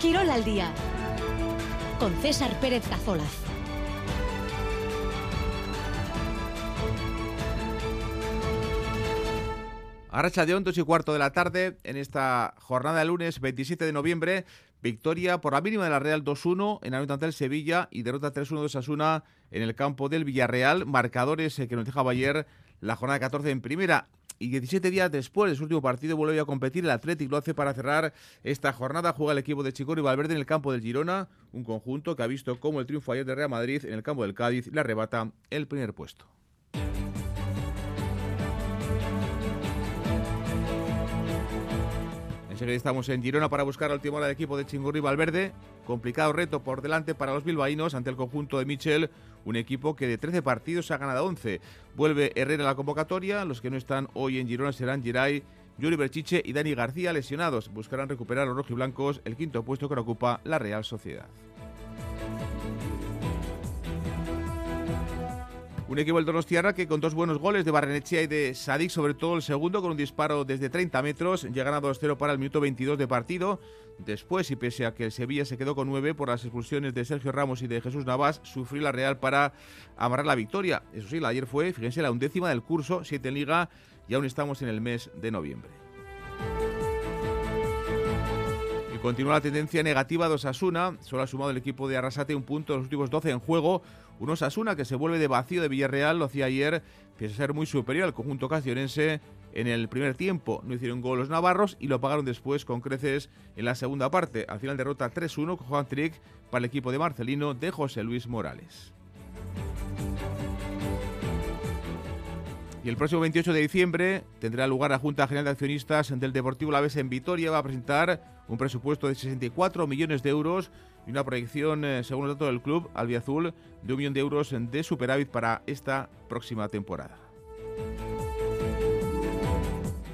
Quirol al día con César Pérez Cazolaz. Arracha de 2 y cuarto de la tarde en esta jornada de lunes 27 de noviembre. Victoria por la mínima de la Real 2-1 en la del Sevilla y derrota 3-1 de Sasuna en el campo del Villarreal. Marcadores eh, que nos dejaba ayer la jornada 14 en primera. Y 17 días después de su último partido vuelve a competir el Atlético. Lo hace para cerrar esta jornada. Juega el equipo de Chicoro y Valverde en el campo del Girona. Un conjunto que ha visto cómo el triunfo ayer de Real Madrid en el campo del Cádiz le arrebata el primer puesto. Enseguida estamos en Girona para buscar al timón del equipo de Chingurri Valverde. Complicado reto por delante para los bilbaínos ante el conjunto de Michel, un equipo que de 13 partidos ha ganado 11. Vuelve Herrera a la convocatoria, los que no están hoy en Girona serán Giray, Yuri Berchiche y Dani García lesionados. Buscarán recuperar a los rojiblancos el quinto puesto que ocupa la Real Sociedad. Un equipo del Donostiarra que con dos buenos goles de Barrenechea y de Sadik, sobre todo el segundo con un disparo desde 30 metros, llegan a 2-0 para el minuto 22 de partido. Después, y pese a que el Sevilla se quedó con 9 por las expulsiones de Sergio Ramos y de Jesús Navas, sufrió la Real para amarrar la victoria. Eso sí, la ayer fue, fíjense, la undécima del curso, 7 en Liga, y aún estamos en el mes de noviembre. continúa la tendencia negativa de Osasuna. Solo ha sumado el equipo de Arrasate un punto en los últimos 12 en juego. Un Osasuna que se vuelve de vacío de Villarreal, lo hacía ayer, pese a ser muy superior al conjunto cacionense en el primer tiempo. No hicieron gol los navarros y lo pagaron después con creces en la segunda parte. Al final derrota 3-1 con Juan Trick para el equipo de Marcelino de José Luis Morales. Y el próximo 28 de diciembre tendrá lugar la Junta General de Accionistas del Deportivo La Vez en Vitoria. Va a presentar un presupuesto de 64 millones de euros y una proyección, eh, según el dato del club albiazul, de un millón de euros de superávit para esta próxima temporada.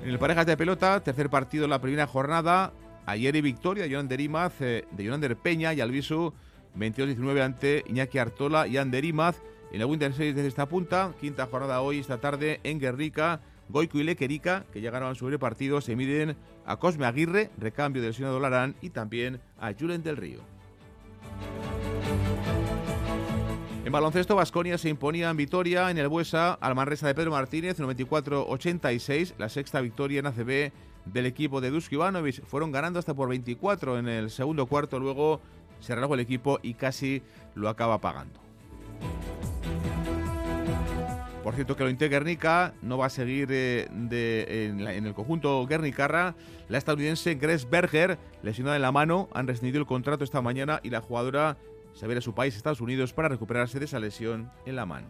En el parejas de pelota, tercer partido en la primera jornada. Ayer y victoria de Yonander Imaz, eh, de Yonander Peña y Albisu 22-19 ante Iñaki Artola y Ander Imaz. En la Winter Series desde esta punta, quinta jornada hoy, esta tarde en Guerrica. Goico y Lequerica, que ya ganaban su partido, se miden a Cosme Aguirre, recambio del señor Larán, y también a Julen del Río. En baloncesto, Vasconia se imponía en Vitoria en el Buesa al Manresa de Pedro Martínez, 94-86, la sexta victoria en ACB del equipo de Dusko Ivanovic. Fueron ganando hasta por 24 en el segundo cuarto, luego se relajó el equipo y casi lo acaba pagando. Por cierto que lo Guernica no va a seguir eh, en, el conjunto Guernicarra. La estadounidense Grace Berger, lesionada en la mano, han rescindido el contrato esta mañana y la jugadora se verá a su país, Estados Unidos, para recuperarse de esa lesión en la mano.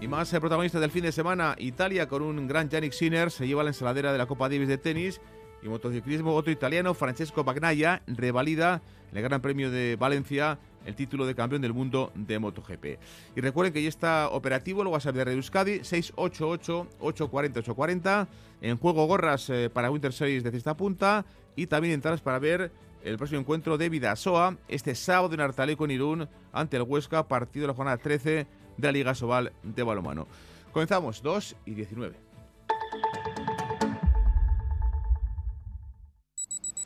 Y más eh, protagonistas del fin de semana, Italia con un gran Yannick Sinner se lleva la ensaladera de la Copa Davis de tenis y motociclismo otro italiano, Francesco Bagnaia, revalida el Gran Premio de Valencia el título de campeón del mundo de MotoGP. Y recuerden que ya está operativo el WhatsApp de Radio Euskadi 688-840-840. En juego gorras eh, para Winter Series de cesta punta y también entradas para ver el próximo encuentro de Vidasoa este sábado en Artaleco en Irún ante el Huesca, partido de la jornada 13 de la Liga Sobal de Balomano. Comenzamos 2 y 19.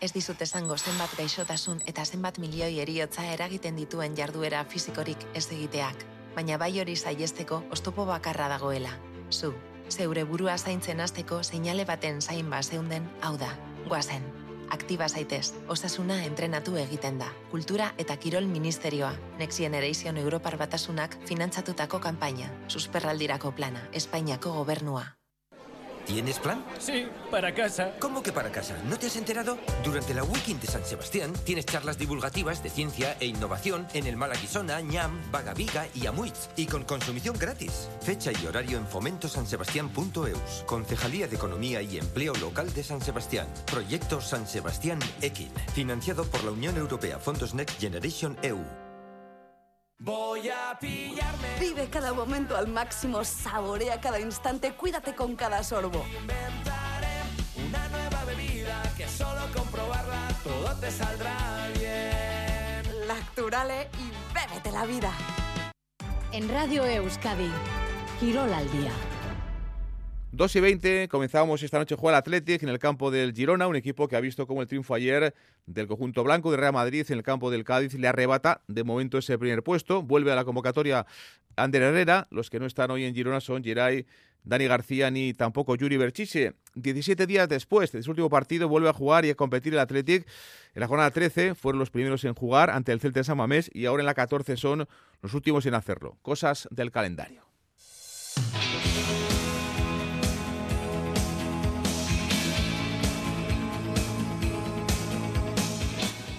Ez dizut esango zenbat gaixotasun eta zenbat milioi eriotza eragiten dituen jarduera fisikorik ez egiteak, baina bai hori saiesteko ostopo bakarra dagoela. Zu, zeure burua zaintzen hasteko seinale baten zain zeunden, hau da, guazen. Aktiba zaitez, osasuna entrenatu egiten da. Kultura eta Kirol Ministerioa, Next Generation Europar Batasunak finantzatutako kanpaina, susperraldirako plana, Espainiako gobernua. ¿Tienes plan? Sí, para casa. ¿Cómo que para casa? ¿No te has enterado? Durante la Weekend de San Sebastián tienes charlas divulgativas de ciencia e innovación en el Malaguisona, Ñam, Vagaviga y Amuitz y con consumición gratis. Fecha y horario en fomentosansebastián.eus. Concejalía de Economía y Empleo Local de San Sebastián. Proyecto San Sebastián Ekin. Financiado por la Unión Europea Fondos Next Generation EU. Voy a pillarme. Vive cada momento al máximo, saborea cada instante, cuídate con cada sorbo. Inventaré una nueva bebida que solo comprobarla todo te saldrá bien. Lacturale y bébete la vida. En Radio Euskadi, Girol al día. 2 y 20, comenzábamos esta noche a jugar Athletic en el campo del Girona, un equipo que ha visto como el triunfo ayer del conjunto blanco de Real Madrid en el campo del Cádiz le arrebata de momento ese primer puesto. Vuelve a la convocatoria Ander Herrera, los que no están hoy en Girona son Geray, Dani García ni tampoco Yuri Berchiche. 17 días después de su último partido vuelve a jugar y a competir el Athletic. En la jornada 13 fueron los primeros en jugar ante el Celta de San Mamés y ahora en la 14 son los últimos en hacerlo. Cosas del calendario.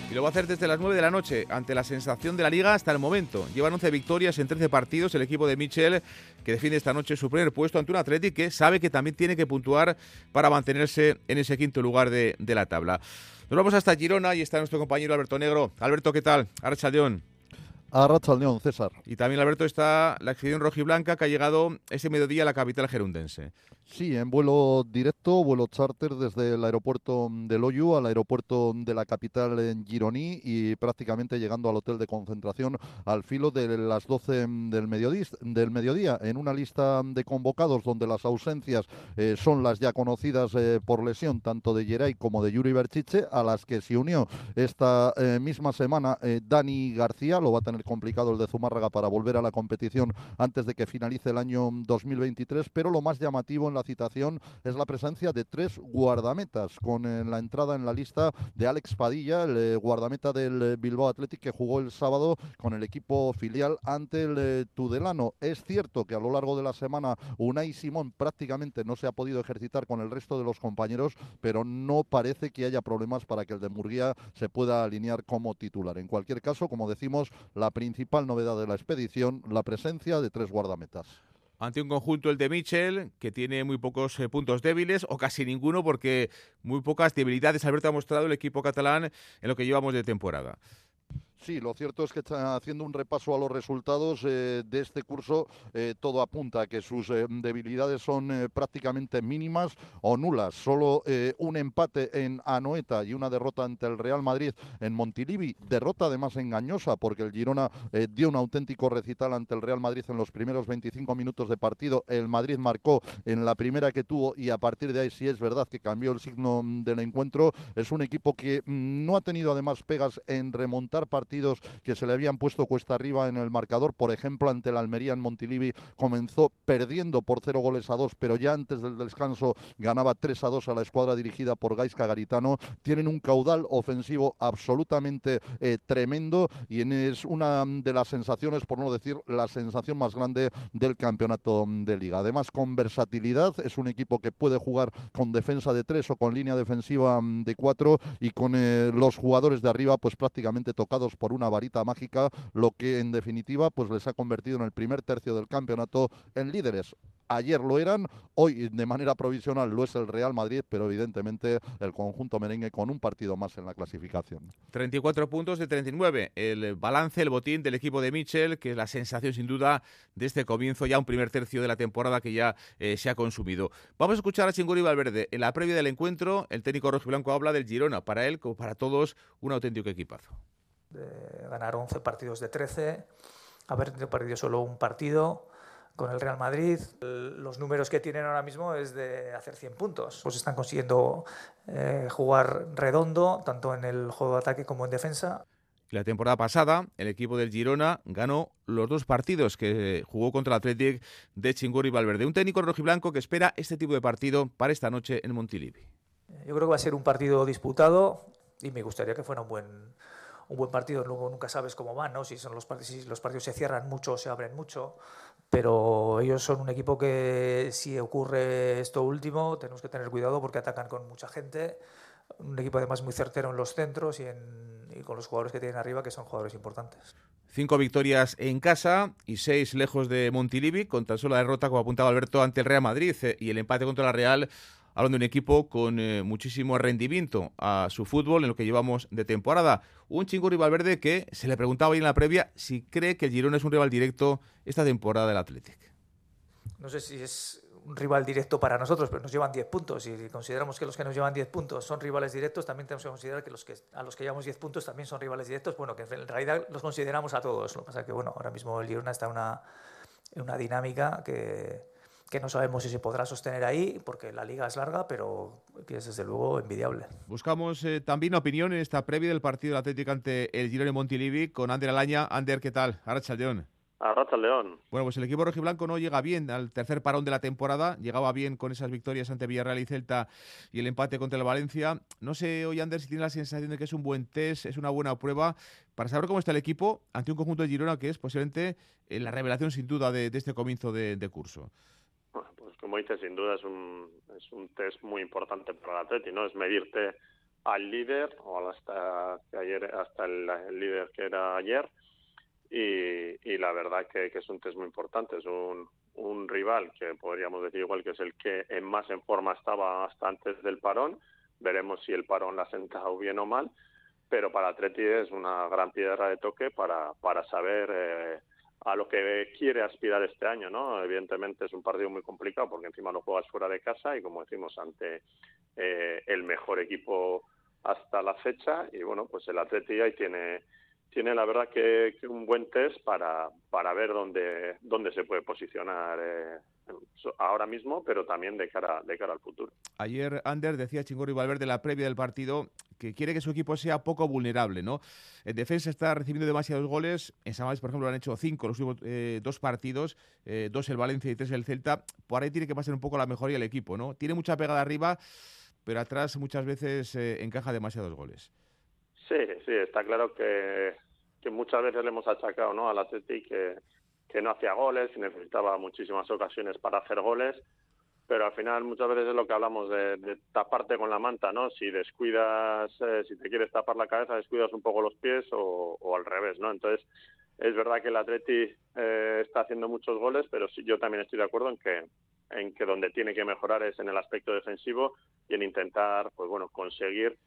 Y lo va a hacer desde las 9 de la noche, ante la sensación de la liga hasta el momento. Llevan 11 victorias en 13 partidos el equipo de Michel, que defiende esta noche su primer puesto ante un Athletic que sabe que también tiene que puntuar para mantenerse en ese quinto lugar de, la tabla. Nos vamos hasta Girona y está nuestro compañero Alberto Negro. Alberto, ¿qué tal? Archaldeón. A León, César. Y también, Alberto, está la expedición rojiblanca que ha llegado ese mediodía a la capital gerundense. Sí, en vuelo directo, vuelo charter desde el aeropuerto de Loyu al aeropuerto de la capital en Gironí y prácticamente llegando al hotel de concentración al filo de las 12 del mediodía, del mediodía en una lista de convocados donde las ausencias eh, son las ya conocidas eh, por lesión tanto de Geray como de Yuri Berchiche, a las que se unió esta eh, misma semana Dani García, lo va a tener complicado el de Zumárraga para volver a la competición antes de que finalice el año 2023, pero lo más llamativo en la citación es la presencia de tres guardametas, con eh, la entrada en la lista de Alex Padilla, el eh, guardameta del eh, Bilbao Athletic que jugó el sábado con el equipo filial ante el Tudelano. Es cierto que a lo largo de la semana Unai Simón prácticamente no se ha podido ejercitar con el resto de los compañeros, pero no parece que haya problemas para que el de Murguía se pueda alinear como titular. En cualquier caso, como decimos, la principal novedad de la expedición, la presencia de tres guardametas ante un conjunto, el de Michel, que tiene muy pocos eh, puntos débiles o casi ninguno, porque muy pocas debilidades Alberto ha mostrado el equipo catalán en lo que llevamos de temporada. Sí, lo cierto es que haciendo un repaso a los resultados eh, de este curso, eh, todo apunta a que sus eh, debilidades son prácticamente mínimas o nulas. Solo un empate en Anoeta y una derrota ante el Real Madrid en Montilivi. Derrota además engañosa porque el Girona dio un auténtico recital ante el Real Madrid en los primeros 25 minutos de partido. El Madrid marcó en la primera que tuvo y a partir de ahí sí es verdad que cambió el signo del encuentro. Es un equipo que mm, no ha tenido además pegas en remontar partidos que se le habían puesto cuesta arriba en el marcador. Por ejemplo, ante la Almería en Montilivi comenzó perdiendo por cero goles a dos, pero ya antes del descanso ganaba 3 a 2 a la escuadra dirigida por Gaisca Garitano. Tienen un caudal ofensivo absolutamente eh, tremendo y es una de las sensaciones, por no decir la sensación más grande del campeonato de liga. Además, con versatilidad, es un equipo que puede jugar con defensa de tres o con línea defensiva mm, de cuatro y con eh, los jugadores de arriba pues prácticamente tocados por una varita mágica, lo que en definitiva pues les ha convertido en el primer tercio del campeonato en líderes. Ayer lo eran, hoy de manera provisional lo es el Real Madrid, pero evidentemente el conjunto merengue con un partido más en la clasificación. 34 puntos de 39. El balance, el botín del equipo de Michel, que es la sensación sin duda de este comienzo, ya un primer tercio de la temporada que ya eh, se ha consumido. Vamos a escuchar a Chinguri Valverde. En la previa del encuentro, el técnico rojiblanco habla del Girona. Para él, como para todos, un auténtico equipazo de ganar 11 partidos de 13, haber perdido solo un partido con el Real Madrid. Los números que tienen ahora mismo es de hacer 100 puntos. Pues están consiguiendo eh, jugar redondo, tanto en el juego de ataque como en defensa. La temporada pasada, el equipo del Girona ganó los dos partidos que jugó contra el Athletic de Chingur y Valverde. Un técnico rojiblanco que espera este tipo de partido para esta noche en Montilivi. Yo creo que va a ser un partido disputado y me gustaría que fuera un buen, un buen partido, luego nunca sabes cómo van, ¿no? si, son los, si los partidos se cierran mucho o se abren mucho, pero ellos son un equipo que si ocurre esto último tenemos que tener cuidado porque atacan con mucha gente, un equipo además muy certero en los centros y, y con los jugadores que tienen arriba que son jugadores importantes. Cinco victorias en casa y seis lejos de Montilivi, con tan solo la derrota, como apuntaba Alberto, ante el Real Madrid eh, y el empate contra la Real hablando de un equipo con eh, muchísimo rendimiento a su fútbol en lo que llevamos de temporada. Un chingo rival verde que se le preguntaba hoy en la previa si cree que el Girona es un rival directo esta temporada del Athletic. No sé si es un rival directo para nosotros, pero nos llevan 10 puntos. Y consideramos que los que nos llevan 10 puntos son rivales directos, también tenemos que considerar que, los que a los que llevamos 10 puntos también son rivales directos. Bueno, que en realidad los consideramos a todos. Lo que pasa es que bueno, ahora mismo el Girona está en una, una dinámica que que no sabemos si se podrá sostener ahí, porque la liga es larga, pero que es desde luego envidiable. Buscamos eh, también opinión en esta previa del partido del Atlético ante el Girone Montilivi con Ander Alaña. Ander, ¿qué tal? Arrachaldeón. Arracha León. Bueno, pues el equipo rojiblanco no llega bien al tercer parón de la temporada. Llegaba bien con esas victorias ante Villarreal y Celta y el empate contra el Valencia. No sé, hoy Ander, si tiene la sensación de que es un buen test, es una buena prueba para saber cómo está el equipo ante un conjunto de Girona que es posiblemente eh, la revelación sin duda de, de este comienzo de, de curso. Dices, sin duda es un, es un test muy importante para el Atleti, ¿no? Es medirte al líder o hasta ayer hasta el, el líder que era ayer y, y la verdad que, que, es un test muy importante es un, un rival que podríamos decir igual que es el que en más en forma estaba hasta antes del parón veremos si el parón la ha sentado bien o mal pero para Atleti es una gran piedra de toque para, para saber eh, a lo que quiere aspirar este año, ¿no? Evidentemente es un partido muy complicado porque encima lo juegas fuera de casa y como decimos ante eh, el mejor equipo hasta la fecha y bueno pues el Atleti ahí tiene tiene la verdad que, que, un buen test para, para ver dónde, dónde se puede posicionar eh, ahora mismo, pero también de cara, de cara al futuro. Ayer Ander decía Chingorri Valverde la previa del partido que quiere que su equipo sea poco vulnerable, ¿no? En defensa está recibiendo demasiados goles. En Samades, por ejemplo, han hecho cinco los últimos eh, dos partidos, eh, dos el Valencia y tres el Celta. Por ahí tiene que pasar un poco la mejoría el equipo, ¿no? Tiene mucha pegada arriba, pero atrás muchas veces eh, encaja demasiados goles. Sí, sí, está claro que, muchas veces le hemos achacado al Atleti que, no hacía goles y necesitaba muchísimas ocasiones para hacer goles, pero al final muchas veces es lo que hablamos de, taparte con la manta, ¿no? Si descuidas, eh, si te quieres tapar la cabeza, descuidas un poco los pies o, o al revés, ¿no? Entonces, es verdad que el Atleti eh, está haciendo muchos goles, pero sí, yo también estoy de acuerdo en que en que donde tiene que mejorar es en el aspecto defensivo y en intentar, pues bueno, conseguir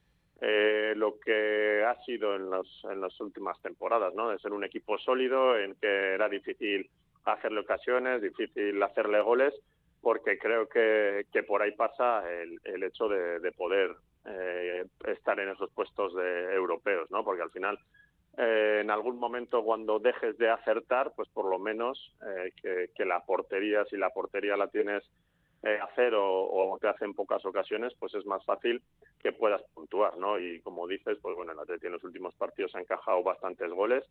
eh, lo que ha sido en, los, en las últimas temporadas, ¿no? De ser un equipo sólido, en que era difícil hacerle ocasiones, difícil hacerle goles, porque creo que, que por ahí pasa el, hecho de, de poder eh, estar en esos puestos de europeos, ¿no? Porque al final, eh, en algún momento cuando dejes de acertar, pues por lo menos eh, que, que la portería, si la portería la tienes eh, hacer o, o te hace en pocas ocasiones, pues es más fácil que puedas puntuar, ¿no? Y como dices, pues bueno, el Atleti en los últimos partidos ha encajado bastantes goles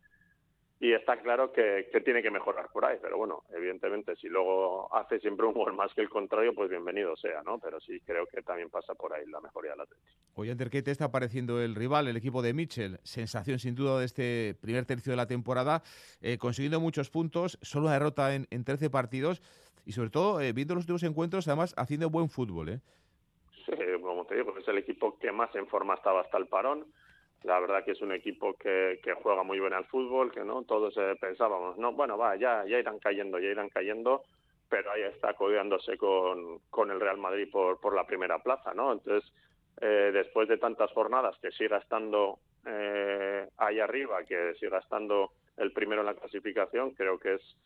y está claro que, que, tiene que mejorar por ahí, pero bueno, evidentemente si luego hace siempre un gol más que el contrario, pues bienvenido sea, ¿no? Pero sí creo que también pasa por ahí la mejoría del Atleti. Oye, Ander, ¿qué te está pareciendo el rival, el equipo de Mitchell? Sensación sin duda de este primer tercio de la temporada, eh, consiguiendo muchos puntos, solo una derrota en, en 13 partidos y sobre todo eh, viendo los últimos encuentros, además haciendo buen fútbol, ¿eh? Sí, como te digo, es el equipo que más en forma estaba hasta el parón. La verdad que es un equipo que, que juega muy bien al fútbol, que no todos eh, pensábamos, no, bueno, va, ya, ya irán cayendo, ya irán cayendo, pero ahí está codeándose con, con el Real Madrid por, por la primera plaza, ¿no? Entonces, eh, después de tantas jornadas, que siga estando eh, ahí arriba, que siga estando el primero en la clasificación, creo que es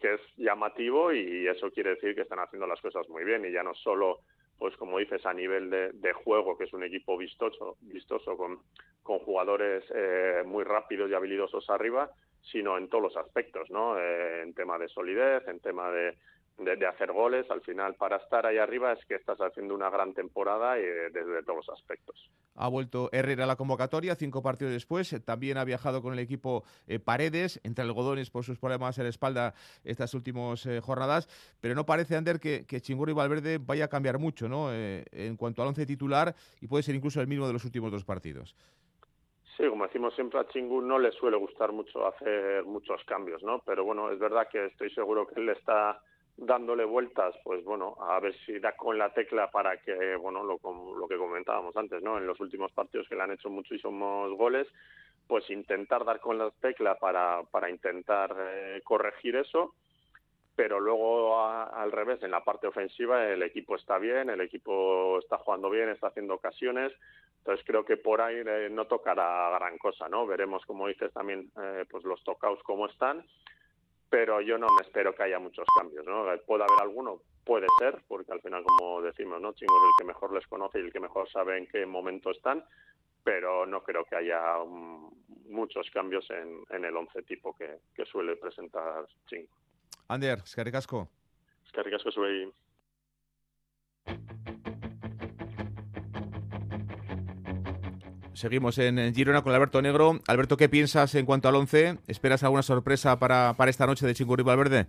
que es llamativo y eso quiere decir que están haciendo las cosas muy bien. Y ya no solo pues como dices a nivel de, de juego que es un equipo vistoso vistoso con, jugadores eh, muy rápidos y habilidosos arriba sino en todos los aspectos no eh, en tema de solidez en tema de, de, de, hacer goles. Al final, para estar ahí arriba es que estás haciendo una gran temporada y desde todos los aspectos. Ha vuelto Herrera a la convocatoria cinco partidos después. También ha viajado con el equipo eh, Paredes, entre algodones por sus problemas en la espalda estas últimas eh, jornadas. Pero no parece, Ander, que, que Chingurri y Valverde vaya a cambiar mucho ¿no? Eh, en cuanto al once titular y puede ser incluso el mismo de los últimos dos partidos. Sí, como decimos siempre, a Chingu no le suele gustar mucho hacer muchos cambios, ¿no? Pero bueno, es verdad que estoy seguro que él está dándole vueltas, pues bueno, a ver si da con la tecla para que, bueno, lo, lo que comentábamos antes, ¿no? En los últimos partidos que le han hecho muchísimos goles, pues intentar dar con la tecla para, para intentar eh, corregir eso, pero luego a, al revés, en la parte ofensiva el equipo está bien, el equipo está jugando bien, está haciendo ocasiones, entonces creo que por ahí eh, no tocará gran cosa, ¿no? Veremos, como dices también, eh, pues los tocaos cómo están, pero yo no me espero que haya muchos cambios, ¿no? Puede haber alguno, puede ser, porque al final, como decimos, ¿no? Chingo es el que mejor les conoce y el que mejor sabe en qué momento están, pero no creo que haya um, muchos cambios en, en el once tipo que, que, suele presentar Chingo. Ander, Scaricasco. Es que ricasco zuei. Seguimos en Girona con Alberto Negro. Alberto, ¿qué piensas en cuanto al 11? ¿Esperas alguna sorpresa para, para esta noche de Chingurri Valverde?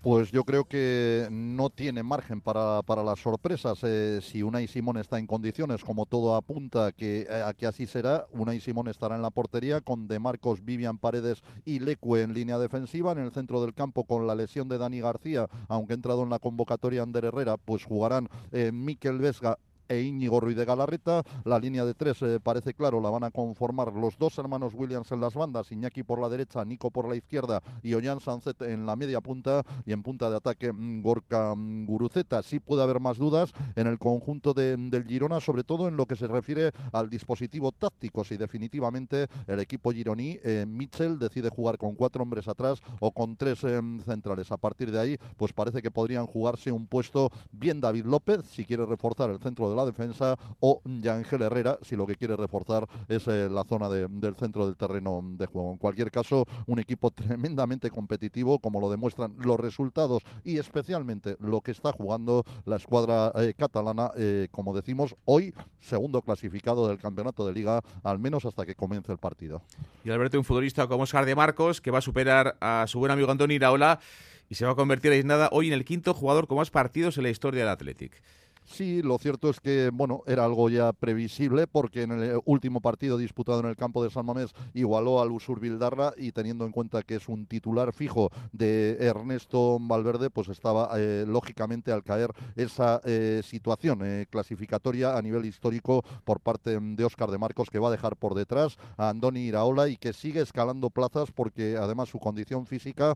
Pues yo creo que no tiene margen para, para las sorpresas. Eh, si Unai Simón está en condiciones, como todo apunta que, eh, a que así será, Unai Simón estará en la portería con De Marcos, Vivian Paredes y Lecue en línea defensiva. En el centro del campo, con la lesión de Dani García, aunque ha entrado en la convocatoria Ander Herrera, pues jugarán eh, Miquel Vesga e Íñigo Ruiz de Galarreta. La línea de tres eh, parece claro, la van a conformar los dos hermanos Williams en las bandas, Iñaki por la derecha, Nico por la izquierda y Ollán Sanzet en la media punta y en punta de ataque mm, Gorka mm, Guruceta. Sí puede haber más dudas en el conjunto de- del Girona, sobre todo en lo que se refiere al dispositivo táctico, si definitivamente el equipo gironí, eh, Mitchell, decide jugar con cuatro hombres atrás o con tres eh, centrales. A partir de ahí, pues parece que podrían jugarse un puesto bien David López, si quiere reforzar el centro de la defensa, o Yangel Herrera, si lo que quiere reforzar es eh, la zona de- del centro del terreno de juego. En cualquier caso, un equipo tremendamente competitivo, como lo demuestran los resultados y especialmente lo que está jugando la escuadra eh, catalana, eh, como decimos, hoy segundo clasificado del campeonato de liga, al menos hasta que comience el partido. Y Alberto, un futbolista como Oscar de Marcos, que va a superar a su buen amigo Andoni Iraola y se va a convertir en nada hoy en el quinto jugador con más partidos en la historia del Athletic. Sí, lo cierto es que, bueno, era algo ya previsible porque en el eh, último partido disputado en el campo de San Mamés igualó al Usur Bildarra y teniendo en cuenta que es un titular fijo de Ernesto Valverde, pues estaba eh, lógicamente al caer esa eh, situación clasificatoria a nivel histórico por parte de Óscar de Marcos que va a dejar por detrás a Andoni Iraola y que sigue escalando plazas porque además su condición física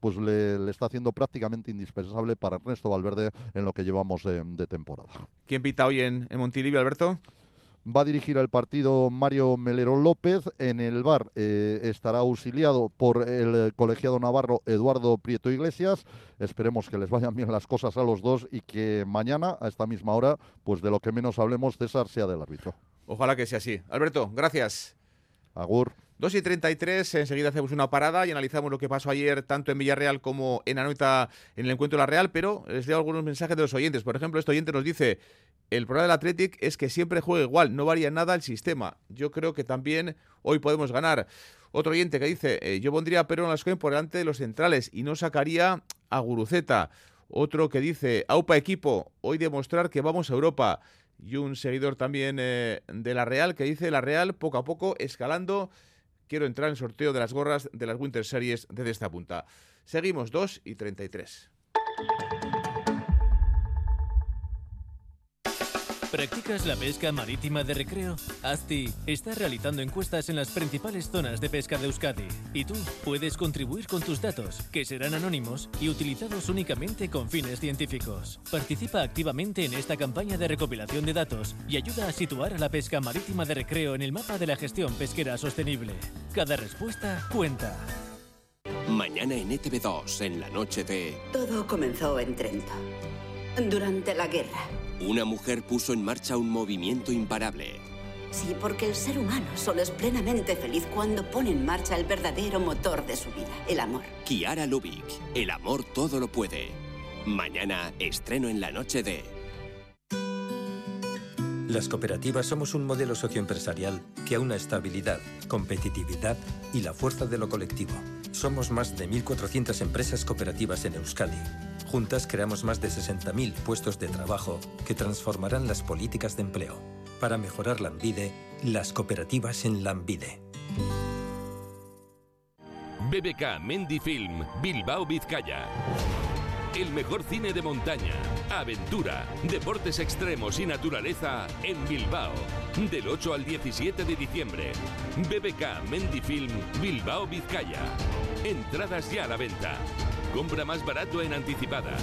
pues le, le está haciendo prácticamente indispensable para Ernesto Valverde en lo que llevamos de, de temporada. ¿Quién pita hoy en, en Montilivi, Alberto? Va a dirigir el partido Mario Melero López. En el bar eh, estará auxiliado por el colegiado navarro Eduardo Prieto Iglesias. Esperemos que les vayan bien las cosas a los dos y que mañana, a esta misma hora, pues de lo que menos hablemos, César sea del árbitro. Ojalá que sea así. Alberto, gracias. Agur. 2 y 33, enseguida hacemos una parada y analizamos lo que pasó ayer tanto en Villarreal como en Anoeta en el encuentro de la Real, pero les leo algunos mensajes de los oyentes. Por ejemplo, este oyente nos dice, el problema del Athletic es que siempre juega igual, no varía nada el sistema. Yo creo que también hoy podemos ganar. Otro oyente que dice, eh, yo pondría a Perón Lascoen por delante de los centrales y no sacaría a Guruceta. Otro que dice, AUPA equipo, hoy demostrar que vamos a Europa. Y un seguidor también eh, de la Real que dice, la Real poco a poco escalando quiero entrar en sorteo de las gorras de las Winter Series desde esta punta. Seguimos 2 y 33. ¿Practicas la pesca marítima de recreo? ASTI está realizando encuestas en las principales zonas de pesca de Euskadi y tú puedes contribuir con tus datos, que serán anónimos y utilizados únicamente con fines científicos. Participa activamente en esta campaña de recopilación de datos y ayuda a situar a la pesca marítima de recreo en el mapa de la gestión pesquera sostenible. Cada respuesta cuenta. Mañana en ETV2, en la noche de... Todo comenzó en Trento, durante la guerra. Una mujer puso en marcha un movimiento imparable. Sí, porque el ser humano solo es plenamente feliz cuando pone en marcha el verdadero motor de su vida, el amor. Kiara Lubick, el amor todo lo puede. Mañana estreno en la noche de... Las cooperativas somos un modelo socioempresarial que aúna estabilidad, competitividad y la fuerza de lo colectivo. Somos más de 1.400 empresas cooperativas en Euskadi. Juntas creamos más de 60.000 puestos de trabajo que transformarán las políticas de empleo. Para mejorar la Ambide, las cooperativas en la Ambide. BBK Mendy Film, Bilbao, Vizcaya. El mejor cine de montaña, aventura, deportes extremos y naturaleza en Bilbao. Del 8 al 17 de diciembre. BBK Mendy Film, Bilbao, Vizcaya. Entradas ya a la venta. Compra más barato en anticipada.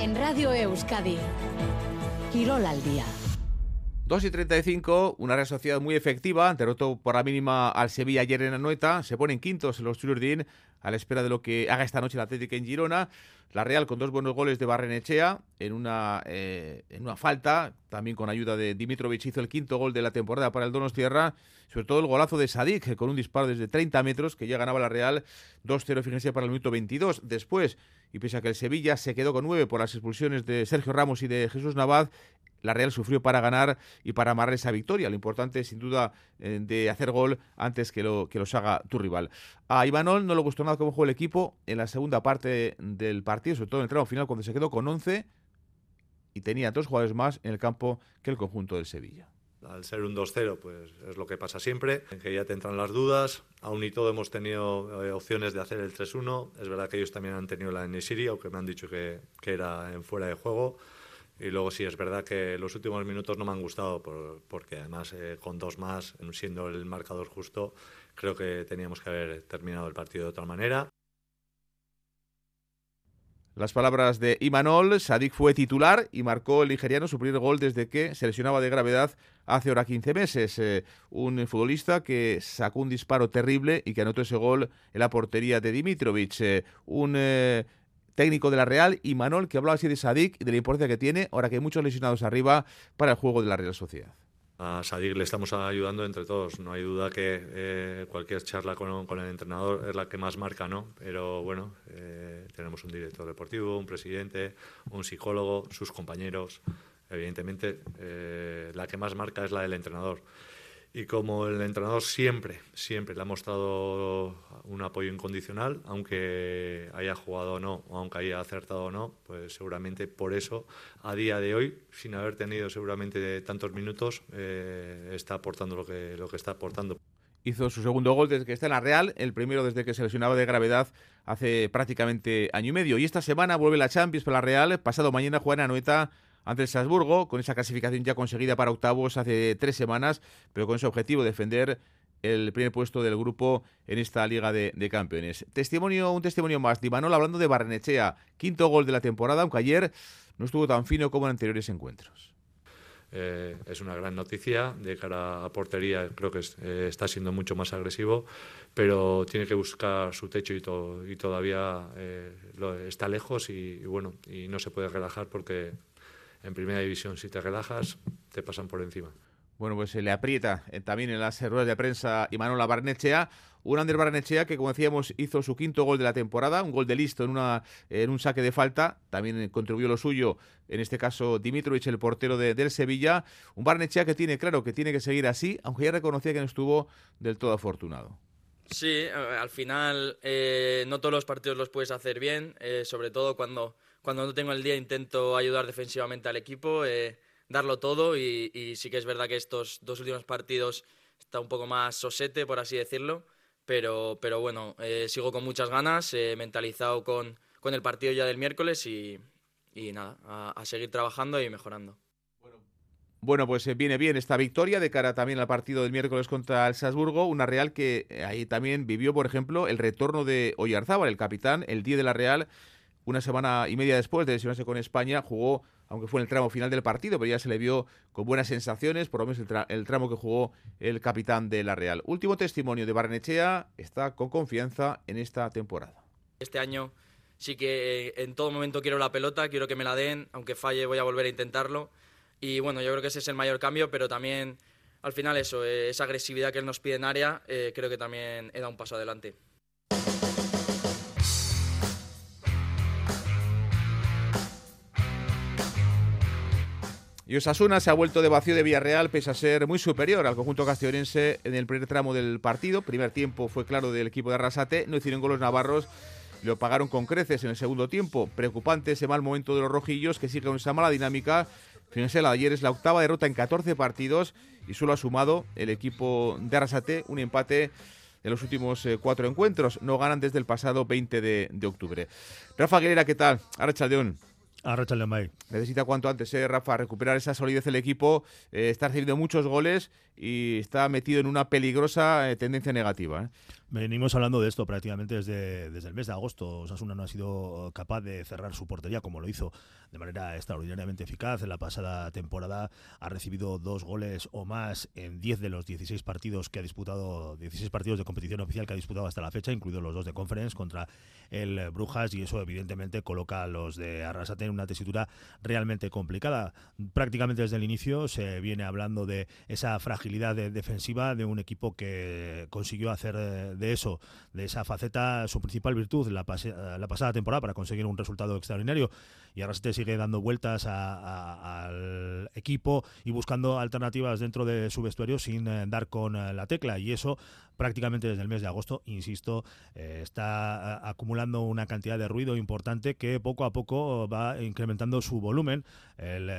En Radio Euskadi. Quirol al día. 2 y 35, una Real Sociedad muy efectiva, derrotó por la mínima al Sevilla ayer en Anoeta, se ponen quintos los Chururdín a la espera de lo que haga esta noche el Atlético en Girona. La Real con dos buenos goles de Barrenechea en una, eh, en una falta, también con ayuda de Dimitrovic hizo el quinto gol de la temporada para el Donostierra, sobre todo el golazo de Sadik con un disparo desde 30 metros que ya ganaba la Real 2-0, fíjense, para el minuto 22. Después, y pese a que el Sevilla se quedó con nueve por las expulsiones de Sergio Ramos y de Jesús Navad, la Real sufrió para ganar y para amarrar esa victoria. Lo importante, sin duda, eh, de hacer gol antes que, lo, que los haga tu rival. A Ivanol no le gustó nada cómo jugó el equipo en la segunda parte del partido, sobre todo en el tramo final, cuando se quedó con 11 y tenía dos jugadores más en el campo que el conjunto del Sevilla. Al ser un 2-0, pues es lo que pasa siempre, en que ya te entran las dudas. Aún y todo hemos tenido eh, opciones de hacer el 3-1. Es verdad que ellos también han tenido la Nesiri, aunque me han dicho que, era en fuera de juego. Y luego sí, es verdad que los últimos minutos no me han gustado, porque además eh, con dos más, siendo el marcador justo, creo que teníamos que haber terminado el partido de otra manera. Las palabras de Imanol, Sadik fue titular y marcó el nigeriano su primer gol desde que se lesionaba de gravedad hace ahora 15 meses. Eh, un futbolista que sacó un disparo terrible y que anotó ese gol en la portería de Dimitrovic. Eh, un técnico de la Real, y Manol, que hablaba así de Sadik y de la importancia que tiene, ahora que hay muchos lesionados arriba, para el juego de la Real Sociedad. A Sadik le estamos ayudando entre todos. No hay duda que eh, cualquier charla con, el entrenador es la que más marca, ¿no? Pero bueno, eh, tenemos un director deportivo, un presidente, un psicólogo, sus compañeros. Evidentemente, eh, la que más marca es la del entrenador y como el entrenador siempre, siempre le ha mostrado un apoyo incondicional, aunque haya jugado o no, aunque haya acertado o no, pues seguramente por eso a día de hoy, sin haber tenido seguramente tantos minutos, eh, está aportando lo que, lo que está aportando. Hizo su segundo gol desde que está en la Real, el primero desde que se lesionaba de gravedad hace prácticamente año y medio. Y esta semana vuelve la Champions para la Real, pasado mañana juega en Anoeta ante el Salzburgo, con esa clasificación ya conseguida para octavos hace tres semanas, pero con ese objetivo, defender el primer puesto del grupo en esta Liga de, Campeones. Testimonio, un testimonio más de hablando de Barrenechea, quinto gol de la temporada, aunque ayer no estuvo tan fino como en anteriores encuentros. Eh, es una gran noticia de cara a portería creo que eh, está siendo mucho más agresivo pero tiene que buscar su techo y, y todavía eh, está lejos y, bueno y no se puede relajar porque en primera división, si te relajas, te pasan por encima. Bueno, pues se le aprieta eh, también en las ruedas de prensa Imanol Barnechea. Un Ander Barnechea que, como decíamos, hizo su quinto gol de la temporada, un gol de listo en, una, en un saque de falta. También eh, contribuyó lo suyo, en este caso Dimitrovic, el portero de, del Sevilla. Un Barnechea que tiene claro que tiene que seguir así, aunque ya reconocía que no estuvo del todo afortunado. Sí, al final eh, no todos los partidos los puedes hacer bien, sobre todo cuando cuando no tengo el día intento ayudar defensivamente al equipo, eh, darlo todo y, sí que es verdad que estos dos últimos partidos está un poco más sosete, por así decirlo, pero, pero bueno, eh, sigo con muchas ganas, eh, mentalizado con, con, el partido ya del miércoles y, y nada, a, seguir trabajando y mejorando. Bueno, pues viene bien esta victoria de cara también al partido del miércoles contra el Salzburgo, una Real que ahí también vivió, por ejemplo, el retorno de Oyarzábal, el capitán, el día de la Real, una semana y media después de lesionarse con España, jugó, aunque fue en el tramo final del partido, pero ya se le vio con buenas sensaciones, por lo menos el, tramo que jugó el capitán de la Real. Último testimonio de Barnechea, está con confianza en esta temporada. Este año sí que eh, en todo momento quiero la pelota, quiero que me la den, aunque falle voy a volver a intentarlo. Y bueno, yo creo que ese es el mayor cambio, pero también al final eso, eh, esa agresividad que él nos pide en área, eh, creo que también he dado un paso adelante. Y Osasuna se ha vuelto de vacío de Villarreal pese a ser muy superior al conjunto castellonense en el primer tramo del partido. Primer tiempo fue claro del equipo de Arrasate, no hicieron goles navarros lo pagaron con creces en el segundo tiempo. Preocupante ese mal momento de los rojillos que sigue con esa mala dinámica. Fíjense, ayer es la octava derrota en 14 partidos y solo ha sumado el equipo de Arrasate un empate en los últimos eh, cuatro encuentros. No ganan desde el pasado 20 de, octubre. Rafa Aguilera, ¿qué tal? Arrachaldeón. Bay. Necesita cuanto antes, eh, Rafa, recuperar esa solidez del equipo. Eh, está recibiendo muchos goles y está metido en una peligrosa eh, tendencia negativa. Venimos hablando de esto prácticamente desde, desde el mes de agosto. Osasuna no ha sido capaz de cerrar su portería como lo hizo de manera extraordinariamente eficaz. En la pasada temporada ha recibido dos goles o más en 10 de los 16 partidos que ha disputado, 16 partidos de competición oficial que ha disputado hasta la fecha, incluidos los dos de conference contra el Brujas y eso evidentemente coloca a los de Arrasate en una tesitura realmente complicada. Prácticamente desde el inicio se viene hablando de esa fragilidad defensiva de un equipo que consiguió hacer eh, de eso, de esa faceta, su principal virtud la, la pasada temporada para conseguir un resultado extraordinario. Y Arrasate sigue dando vueltas al equipo y buscando alternativas dentro de su vestuario sin eh, dar con eh, la tecla. Y eso prácticamente desde el mes de agosto, insisto, está acumulando una cantidad de ruido importante que poco a poco va incrementando su volumen. El,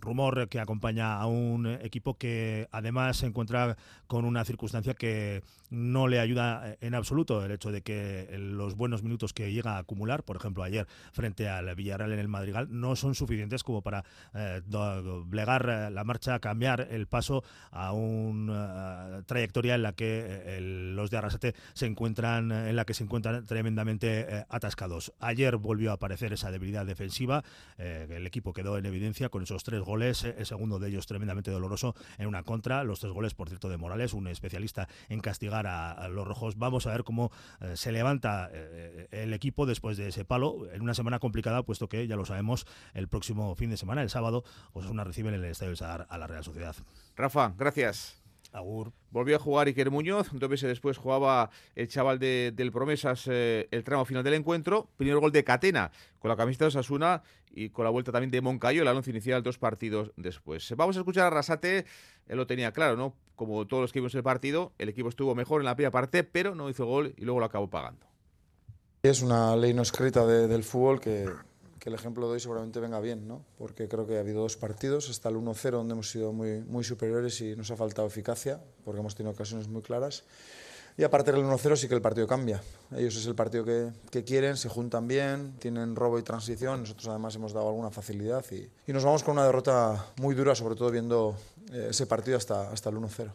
rumor que acompaña a un equipo que además se encuentra con una circunstancia que no le ayuda en absoluto el hecho de que los buenos minutos que llega a acumular, por ejemplo ayer frente al Villarreal en el Madrigal, no son suficientes como para eh, doblegar eh, la marcha, cambiar el paso a una eh, trayectoria en la que los de Arrasate se encuentran, en la que se encuentran tremendamente atascados. Ayer volvió a aparecer esa debilidad defensiva, el equipo quedó en evidencia con esos tres goles, el segundo de ellos tremendamente doloroso en una contra, los tres goles por cierto de Morales, un especialista en castigar a, los rojos. Vamos a ver cómo eh, se levanta eh, el equipo después de ese palo en una semana complicada, puesto que ya lo sabemos, el próximo fin de semana, el sábado, Osasuna recibe en el Estadio del Sadar a la Real Sociedad. Rafa, gracias. Agur. Volvió a jugar Iker Muñoz, dos meses después jugaba el chaval de, del Promesas eh, el tramo final del encuentro. Primer gol de Catena con la camiseta de Osasuna y con la vuelta también de Moncayo, el anuncio inicial dos partidos después. Vamos a escuchar a Rasate, él lo tenía claro, ¿no? Como todos los que vimos el partido, el equipo estuvo mejor en la primera parte, pero no hizo gol y luego lo acabó pagando. Es una ley no escrita del fútbol que, que el ejemplo de hoy seguramente venga bien, ¿no? porque creo que ha habido dos partidos, está el 1-0 donde hemos sido muy, muy superiores y nos ha faltado eficacia, porque hemos tenido ocasiones muy claras. Y aparte del 1-0 sí que el partido cambia. Ellos es el partido que, que, quieren, se juntan bien, tienen robo y transición. Nosotros además hemos dado alguna facilidad y, y nos vamos con una derrota muy dura, sobre todo viendo eh, ese partido hasta, hasta el 1-0.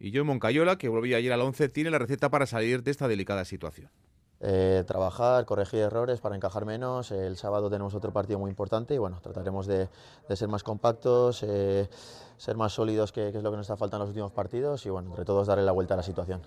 Y John Moncayola, que volvía ayer al 11, tiene la receta para salir de esta delicada situación. Eh, trabajar, corregir errores para encajar menos. El sábado tenemos otro partido muy importante y bueno, trataremos de, de ser más compactos, eh, ser más sólidos, que, que, es lo que nos está faltando en los últimos partidos y bueno, entre todos darle la vuelta a la situación.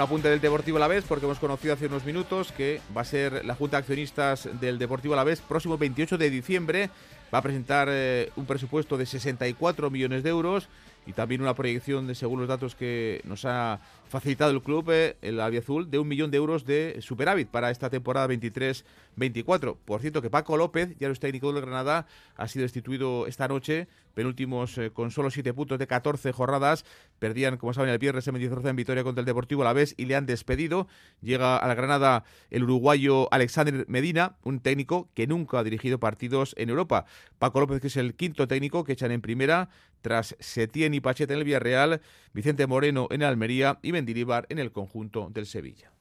Un apunte del Deportivo Alavés porque hemos conocido hace unos minutos que va a ser la Junta de Accionistas del Deportivo Alavés próximo 28 de diciembre. Va a presentar eh, un presupuesto de 64 millones de euros y también una proyección, de, según los datos que nos ha facilitado el club, eh, el Albiazul, de un millón de euros de superávit para esta temporada 23-24. Por cierto, que Paco López, ya no es técnico del Granada, ha sido destituido esta noche, penúltimos eh, con solo 7 puntos de 14 jornadas. Perdían, como saben, el viernes en Mendizorroza en victoria contra el Deportivo Alavés y le han despedido. Llega a la Granada el uruguayo Alexander Medina, un técnico que nunca ha dirigido partidos en Europa. Paco López, que es el quinto técnico que echan en primera, tras Setién y Pacheta en el Villarreal, Vicente Moreno en Almería y Mendilibar en el conjunto del Sevilla.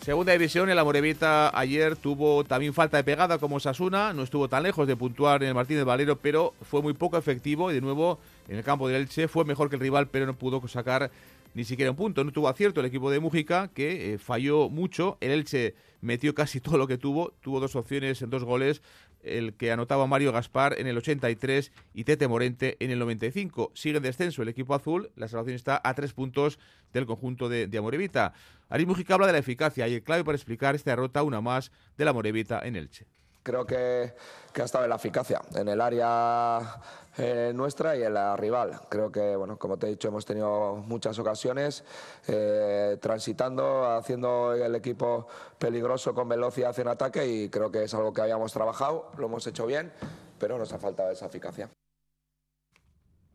Segunda división, el Amorevita ayer tuvo también falta de pegada como Sasuna, no estuvo tan lejos de puntuar en el Martínez Valero, pero fue muy poco efectivo y de nuevo en el campo del Elche fue mejor que el rival, pero no pudo sacar ni siquiera un punto. No tuvo acierto el equipo de Mújica, que eh, falló mucho. El Elche metió casi todo lo que tuvo. Tuvo dos opciones en dos goles. El que anotaba Mario Gaspar en el 83 y Tete Morente en el 95. Sigue en descenso el equipo azul. La salvación está a tres puntos del conjunto de, de Amorevita. Ari Mújica habla de la eficacia y el clave para explicar esta derrota, una más, de la Amorevita en Elche creo que, ha estado en la eficacia, en el área eh, nuestra y en la rival. Creo que, bueno, como te he dicho, hemos tenido muchas ocasiones eh, transitando, haciendo el equipo peligroso con velocidad en ataque y creo que es algo que habíamos trabajado, lo hemos hecho bien, pero nos ha faltado esa eficacia.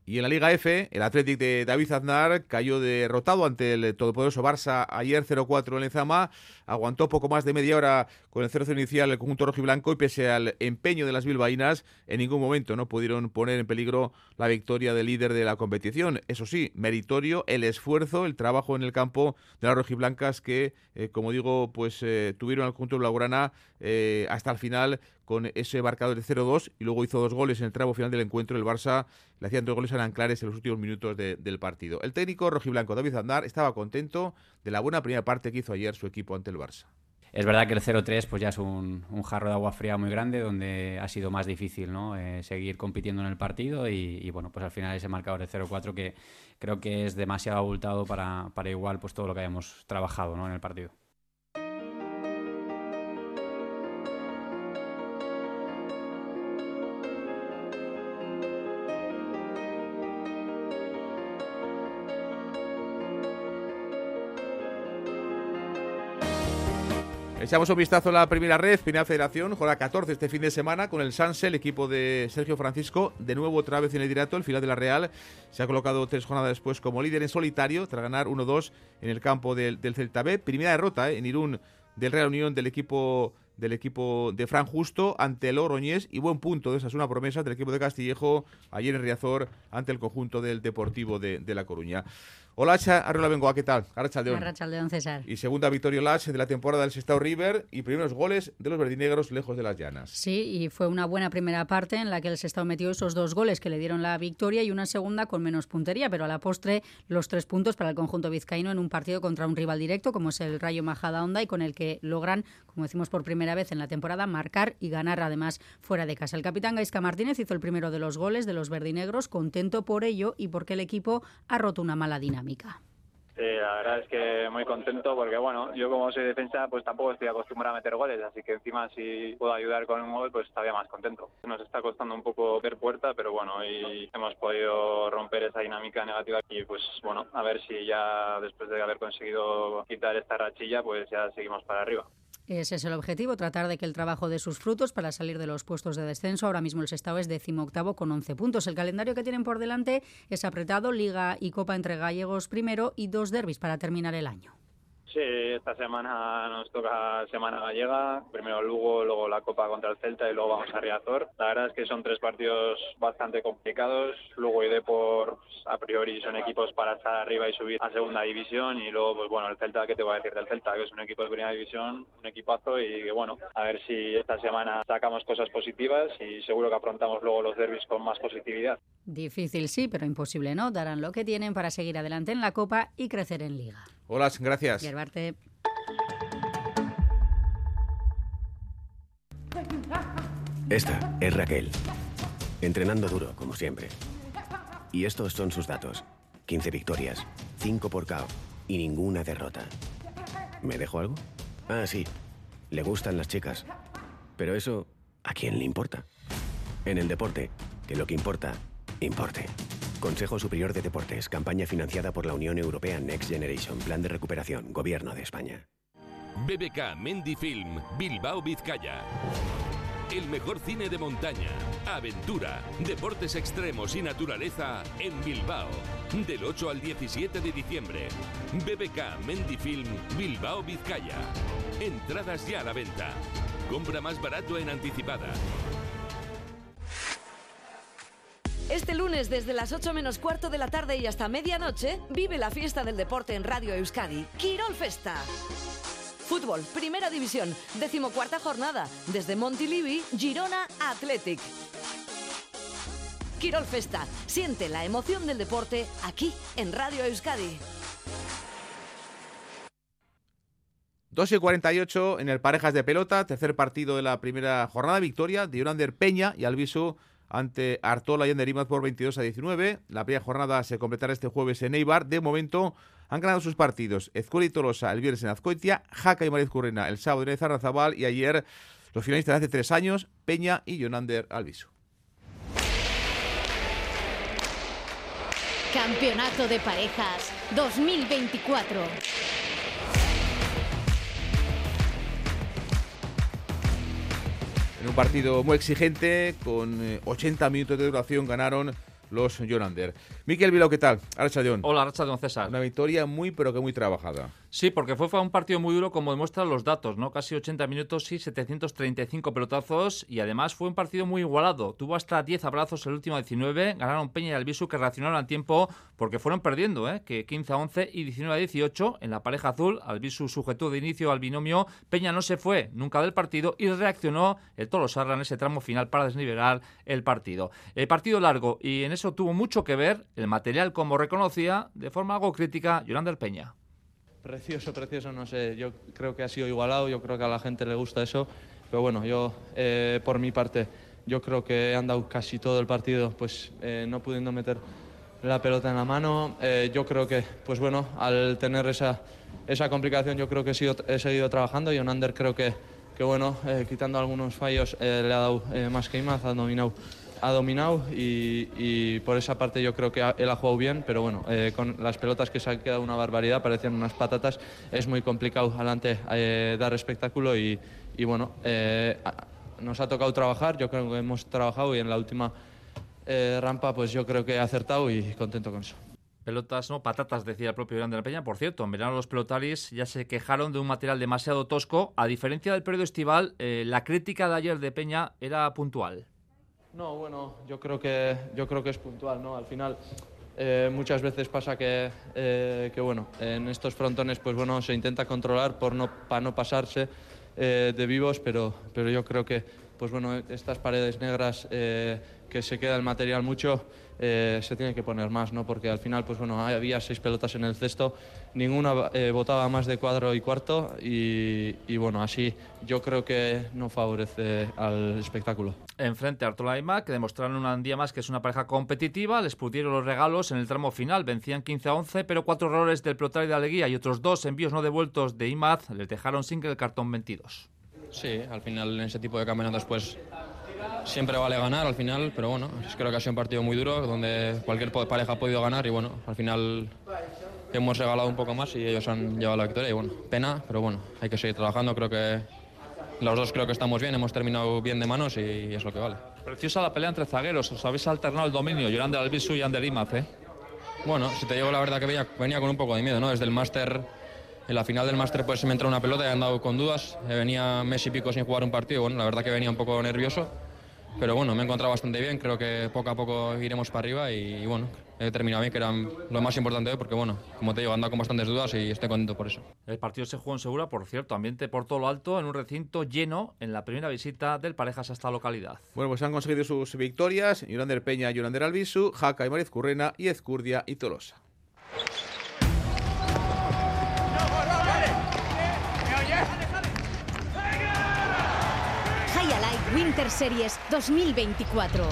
Y en la Liga F, el Athletic de David Aznar cayó derrotado ante el todopoderoso Barça ayer 0-4 en Lezama. Aguantó poco más de media hora con el 0-0 inicial el conjunto rojo y blanco y pese al empeño de las bilbaínas, en ningún momento no pudieron poner en peligro la victoria del líder de la competición. Eso sí, meritorio el esfuerzo, el trabajo en el campo de las rojiblancas que, eh, como digo, pues eh, tuvieron al conjunto blaugrana eh, hasta el final con ese marcador de 0-2 y luego hizo dos goles en el tramo final del encuentro. El Barça le hacían dos goles a Anclares en los últimos minutos del partido. El técnico rojiblanco David Andar estaba contento de la buena primera parte que hizo ayer su equipo ante el Barça. Es verdad que el 0-3 pues ya es un, jarro de agua fría muy grande donde ha sido más difícil ¿no? Eh, seguir compitiendo en el partido y, bueno, pues al final ese marcador de 0-4 que creo que es demasiado abultado para, para igual pues todo lo que hayamos trabajado ¿no? en el partido. Echamos un vistazo a la primera red, primera federación, jornada 14 este fin de semana con el Sanse, el equipo de Sergio Francisco, de nuevo otra vez en el directo, el final de la Real. Se ha colocado tres jornadas después como líder en solitario, tras ganar 1-2 en el campo del, Celta B. Primera derrota eh, en Irún del Real Unión del equipo del equipo de Fran Justo ante el Oroñés y buen punto de esa es una promesa del equipo de Castillejo ayer en Riazor ante el conjunto del Deportivo de, de La Coruña. Hola, Arrola Bengoa, ¿qué tal? Arrachaldeón. César. Y segunda victoria Lach de la temporada del Sestao River y primeros goles de los verdinegros lejos de las llanas. Sí, y fue una buena primera parte en la que el Sestao metió esos dos goles que le dieron la victoria y una segunda con menos puntería, pero a la postre los tres puntos para el conjunto vizcaíno en un partido contra un rival directo como es el Rayo Majada Onda y con el que logran, como decimos por primera vez en la temporada, marcar y ganar además fuera de casa. El capitán Gaisca Martínez hizo el primero de los goles de los verdinegros, contento por ello y porque el equipo ha roto una mala dinámica. Sí, la verdad es que muy contento porque, bueno, yo como soy defensa, pues tampoco estoy acostumbrado a meter goles, así que encima si puedo ayudar con un gol, pues estaría más contento. Nos está costando un poco ver puerta, pero bueno, hoy hemos podido romper esa dinámica negativa y pues bueno, a ver si ya después de haber conseguido quitar esta rachilla, pues ya seguimos para arriba. Ese es el objetivo, tratar de que el trabajo dé sus frutos para salir de los puestos de descenso. Ahora mismo el Sestao es decimoctavo con 11 puntos. El calendario que tienen por delante es apretado, Liga y Copa entre gallegos primero y dos derbis para terminar el año. Sí, esta semana nos toca Semana Gallega, primero Lugo, luego la Copa contra el Celta y luego vamos a Riazor. La verdad es que son tres partidos bastante complicados. Lugo y Depor, pues, a priori, son equipos para estar arriba y subir a segunda división. Y luego, pues bueno, el Celta, ¿qué te voy a decir del Celta? Que es un equipo de primera división, un equipazo y que bueno, a ver si esta semana sacamos cosas positivas y seguro que afrontamos luego los derbis con más positividad. Difícil sí, pero imposible no. Darán lo que tienen para seguir adelante en la Copa y crecer en Liga. Hola, gracias. Esta es Raquel, entrenando duro, como siempre. Y estos son sus datos. 15 victorias, 5 por KO y ninguna derrota. ¿Me dejo algo? Ah, sí. Le gustan las chicas. Pero eso, ¿a quién le importa? En el deporte, que lo que importa, importe. Consejo Superior de Deportes, campaña financiada por la Unión Europea Next Generation, Plan de Recuperación, Gobierno de España. BBK Mendy Film, Bilbao, Vizcaya. El mejor cine de montaña, aventura, deportes extremos y naturaleza en Bilbao. Del 8 al 17 de diciembre. BBK Mendy Film, Bilbao, Vizcaya. Entradas ya a la venta. Compra más barato en anticipada. Este lunes, desde las 8 menos cuarto de la tarde y hasta medianoche, vive la fiesta del deporte en Radio Euskadi. Quirol Festa. Fútbol, Primera División, decimocuarta jornada, desde Montilivi, Girona Athletic. Quirol Festa, siente la emoción del deporte aquí en Radio Euskadi. 2 y 48 en el Parejas de Pelota, tercer partido de la primera jornada, victoria de Yonander Peña y Alviso ante Artola y Anderimaz por 22 a 19. La primera jornada se completará este jueves en Eibar. De momento han ganado sus partidos Ezcuela y Tolosa el viernes en Azcoitia, Jaca y Mariz Currena el sábado en Zarrazabal y ayer los finalistas de hace tres años, Peña y Jonander Alviso. Campeonato de Parejas 2024. Un partido muy exigente, con 80 eh, minutos de duración, ganaron los Jonander. Miquel Vilao, ¿qué tal? Archa John. Hola, Archa Don César. Una victoria muy, pero que muy trabajada. Sí, porque fue, fue un partido muy duro, como demuestran los datos, ¿no? Casi 80 minutos y 735 pelotazos. Y además fue un partido muy igualado. Tuvo hasta 10 abrazos el último 19. Ganaron Peña y Albisu, que reaccionaron al tiempo porque fueron perdiendo, ¿eh? Que 15 a 11 y 19 a 18 en la pareja azul. Albisu sujetó de inicio al binomio. Peña no se fue nunca del partido y reaccionó el Tolosarra en ese tramo final para desnivelar el partido. El partido largo y en eso tuvo mucho que ver el material, como reconocía de forma algo crítica Yolanda Peña. Precioso, precioso, no sé, yo creo que ha sido igualado, yo creo que a la gente le gusta eso, pero bueno, yo eh, por mi parte, yo creo que he andado casi todo el partido, pues eh, no pudiendo meter la pelota en la mano, eh, yo creo que, pues bueno, al tener esa, esa complicación yo creo que he, sido, he seguido trabajando y Onander creo que, que bueno, quitando algunos fallos le ha dado más que más, ha dominado ha dominado y, por esa parte yo creo que él ha jugado bien, pero bueno, eh, con las pelotas que se han quedado una barbaridad, parecían unas patatas, es muy complicado adelante eh, dar espectáculo y, bueno, eh, nos ha tocado trabajar, yo creo que hemos trabajado y en la última rampa pues yo creo que he acertado y contento con eso. Pelotas, no, patatas, decía el propio Grande de la Peña. Por cierto, en verano los pelotaris ya se quejaron de un material demasiado tosco. A diferencia del periodo estival, la crítica de ayer de Peña era puntual. No, bueno, yo creo que, yo creo que es puntual, ¿no? Al final eh, muchas veces pasa que, eh, que, bueno, en estos frontones pues bueno, se intenta controlar por no, para no pasarse eh, de vivos, pero, pero yo creo que pues bueno, estas paredes negras que se queda el material mucho, eh, se tiene que poner más, ¿no? Porque al final, pues bueno, había seis pelotas en el cesto, ninguna eh, botaba más de cuadro y cuarto y, bueno, así yo creo que no favorece al espectáculo. Enfrente a Artola y Mac, que demostraron un día más que es una pareja competitiva, les pudieron los regalos en el tramo final, vencían 15 a 11, pero cuatro errores del Plotario de Aleguía y otros dos envíos no devueltos de IMAD les dejaron sin que el cartón 22. Sí, al final en ese tipo de campeonatos pues siempre vale ganar al final, pero bueno, creo que ha sido un partido muy duro donde cualquier pareja ha podido ganar y bueno, al final hemos regalado un poco más y ellos han llevado la victoria y bueno, pena, pero bueno, hay que seguir trabajando, creo que los dos creo que estamos bien, hemos terminado bien de manos y es lo que vale. Preciosa la pelea entre zagueros, os habéis alternado el dominio, Yolanda Albisu y Ander Imaz, ¿eh? Bueno, si te digo la verdad que venía, venía con un poco de miedo, ¿no? Desde el máster, en la final del máster pues se me entró una pelota y he andado con dudas, venía mes y pico sin jugar un partido, bueno, la verdad que venía un poco nervioso pero bueno, me he encontrado bastante bien, creo que poco a poco iremos para arriba y, bueno, he terminado bien, que era lo más importante hoy, porque bueno, como te digo, anda con bastantes dudas y estoy contento por eso. El partido se jugó en Segura, por cierto, ambiente por todo lo alto, en un recinto lleno en la primera visita del Parejas a esta localidad. Bueno, pues han conseguido sus victorias, Yolander Peña, Yolander Albisu, Jaca y Mariz Currena y Ezcurdia y Tolosa. Winter Series 2024.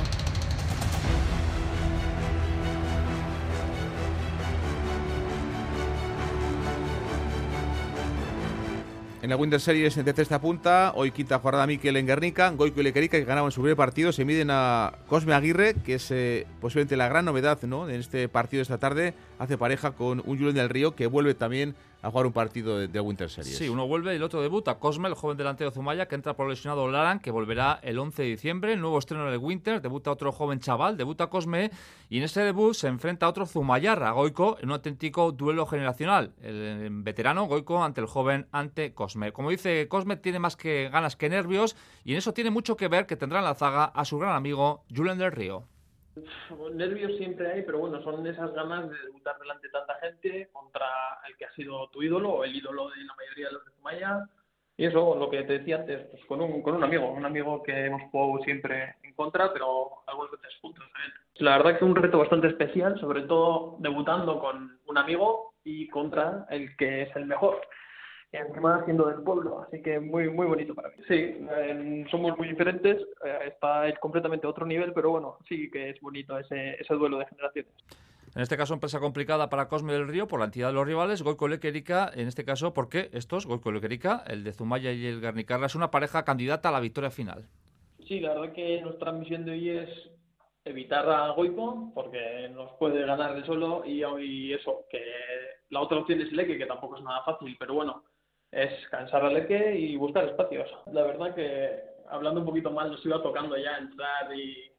En la Winter Series en esta punta, hoy quinta jornada Miquel en Guernica, Goico y Lequerica que ganaban su primer partido, se miden a Cosme Aguirre, que es eh, posiblemente la gran novedad ¿no? en este partido de esta tarde, hace pareja con un Julián del Río que vuelve también a jugar un partido de, Winter Series. Sí, uno vuelve y el otro debuta. Cosme, el joven delantero de Zumaya, que entra por lesionado Laran, que volverá el 11 de diciembre. Nuevo estreno en el Winter, debuta otro joven chaval, debuta Cosme, y en ese debut se enfrenta a otro Zumayarra, Goico, en un auténtico duelo generacional. El veterano Goico ante el joven ante Cosme. Como dice Cosme, tiene más que ganas que nervios, y en eso tiene mucho que ver que tendrá en la zaga a su gran amigo Julen del Río. Nervios siempre hay, pero bueno, son esas ganas de debutar delante de tanta gente contra el que ha sido tu ídolo o el ídolo de la mayoría de los de Zumaya. Y eso, lo que te decía antes, pues con un, con un amigo, un amigo que hemos jugado siempre en contra, pero algunas veces juntos. La verdad que es un reto bastante especial, sobre todo debutando con un amigo y contra el que es el mejor encima siendo del pueblo, así que muy muy bonito para mí. Sí, somos muy diferentes, eh, está completamente a otro nivel, pero bueno, sí que es bonito ese, ese duelo de generaciones. En este caso, empresa complicada para Cosme del Río por la entidad de los rivales, Goico Lequerica, en este caso, porque estos, Goico Lequerica, el de Zumaya y el Garnicarra, es una pareja candidata a la victoria final. Sí, la verdad que nuestra misión de hoy es evitar a Goico, porque nos puede ganar de solo, y, hoy eso, que la otra opción es Leque, que tampoco es nada fácil, pero bueno, es cansar al Leque y buscar espacios. La verdad que hablando un poquito más nos iba tocando ya entrar y,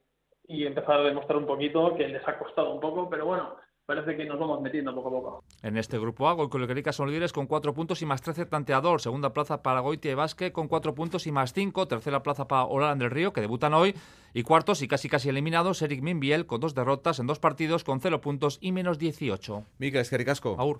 y empezar a demostrar un poquito que les ha costado un poco, pero bueno, parece que nos vamos metiendo poco a poco. En este grupo A, Goicolequerica son líderes con 4 puntos y más 13 tanteador. Segunda plaza para Goitia y Basque con 4 puntos y más 5. Tercera plaza para Olan del Río, que debutan hoy. Y cuartos y casi casi eliminados, Eric Minbiel con dos derrotas en dos partidos con 0 puntos y menos 18. Mica, Esquericasco. Aur.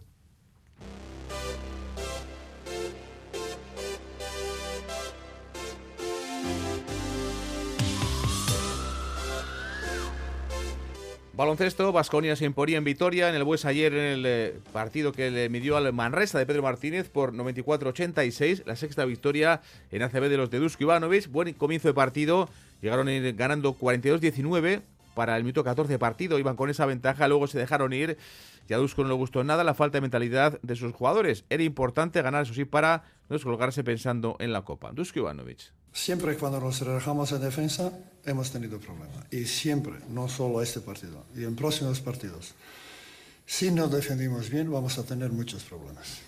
Baloncesto, Vasconia se imponía en Vitoria en el Bues ayer en el eh, partido que le midió al Manresa de Pedro Martínez por 94-86, la sexta victoria en ACB de los de Dusko Ivanovic. Buen comienzo de partido, llegaron ir ganando 42-19 para el minuto 14 de partido, iban con esa ventaja, luego se dejaron ir y a Dusko no le gustó nada la falta de mentalidad de sus jugadores. Era importante ganar, eso sí, para no descolgarse pensando en la Copa. Dusko Ivanovic. Siempre cuando nos relajamos en defensa hemos tenido problemas. Y siempre, no solo este partido, y en próximos partidos. Si no defendimos bien vamos a tener muchos problemas.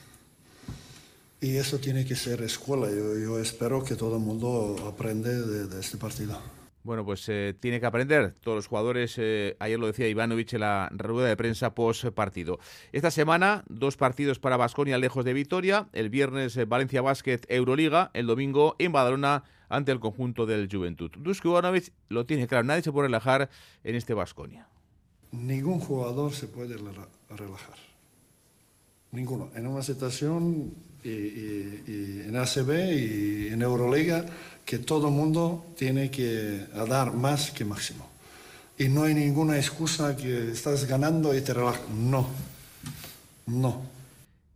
Y eso tiene que ser escuela. Yo, espero que todo el mundo aprende de, de este partido. Bueno, pues eh, tiene que aprender todos los jugadores. Eh, ayer lo decía Ivanovic en la rueda de prensa post partido. Esta semana, dos partidos para Basconia lejos de Vitoria. El viernes, eh, Valencia Basket Euroliga. El domingo, en Badalona, ante el conjunto del Juventud. Dusko Ivanovic lo tiene claro. Nadie se puede relajar en este Basconia. Ningún jugador se puede relajar. Ninguno. En una situación y, en ACB y en Euroliga que todo el mundo tiene que dar más que máximo. Y no hay ninguna excusa que estás ganando y te relajas. No, no.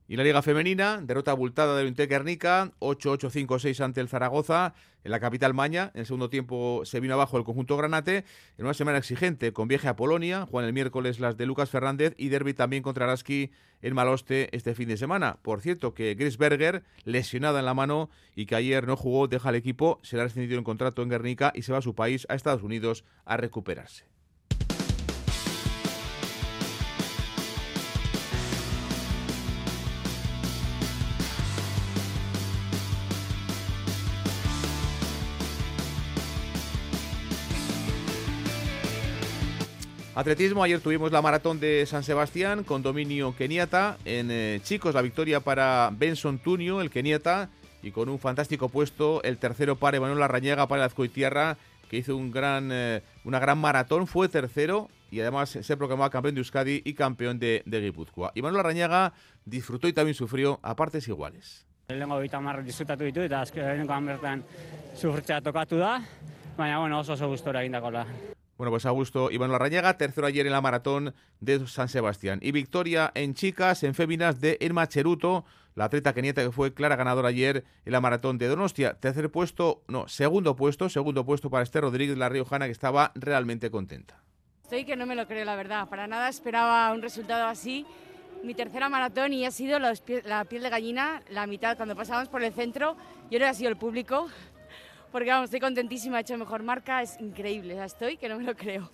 Y la Liga Femenina, derrota abultada del Unitec Guernica, 8-8-5-6 ante el Zaragoza, en la capital Maña. En el segundo tiempo se vino abajo el conjunto Granate, en una semana exigente, con viaje a Polonia, juegan el miércoles las de Lucas Fernández y derby también contra Araski en Maloste este fin de semana. Por cierto, que Grisberger, lesionada en la mano y que ayer no jugó, deja el equipo, será rescindido en contrato en Guernica y se va a su país, a Estados Unidos, a recuperarse. Atletismo, ayer tuvimos la maratón de San Sebastián con dominio keniata. En eh, chicos, la victoria para Benson Tunio, el keniata, y con un fantástico puesto, el tercero para Emanuel Larrañaga para el Azcoitierra, que hizo un gran, eh, una gran maratón, fue tercero y además se proclamó campeón de Euskadi y campeón de, de Guipúzcoa. Emanuel Larrañaga disfrutó y también sufrió a partes iguales. Lehenengo bita marra disfrutatu ditu eta azkenengo bertan sufritzea tokatu da, baina bueno, oso oso gustora egindako da. Bueno, pues Augusto Iván Larrañaga, tercero ayer en la maratón de San Sebastián. Y victoria en chicas, en féminas de Irma Cheruto, la atleta keniata que fue clara ganadora ayer en la maratón de Donostia. Tercer puesto, no, segundo puesto, segundo puesto para Esther Rodríguez, la riojana, que estaba realmente contenta. Estoy que no me lo creo, la verdad. Para nada esperaba un resultado así. Mi tercera maratón y ha sido los pie- la piel de gallina, la mitad. Cuando pasábamos por el centro, yo que ha sido el público. Porque vamos, estoy contentísima, he hecho mejor marca, es increíble. Sea, estoy que no me lo creo.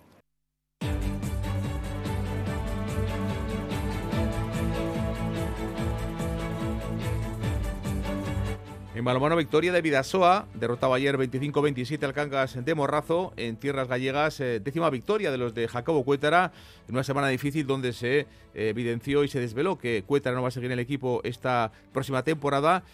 En balonmano, victoria de Vidasoa, derrotaba ayer 25-27 al Cangas de Morrazo en tierras gallegas, eh, décima victoria de los de Jacobo Cuétara, en una semana difícil donde se eh, evidenció y se desveló que Cuétara no va a seguir en el equipo esta próxima temporada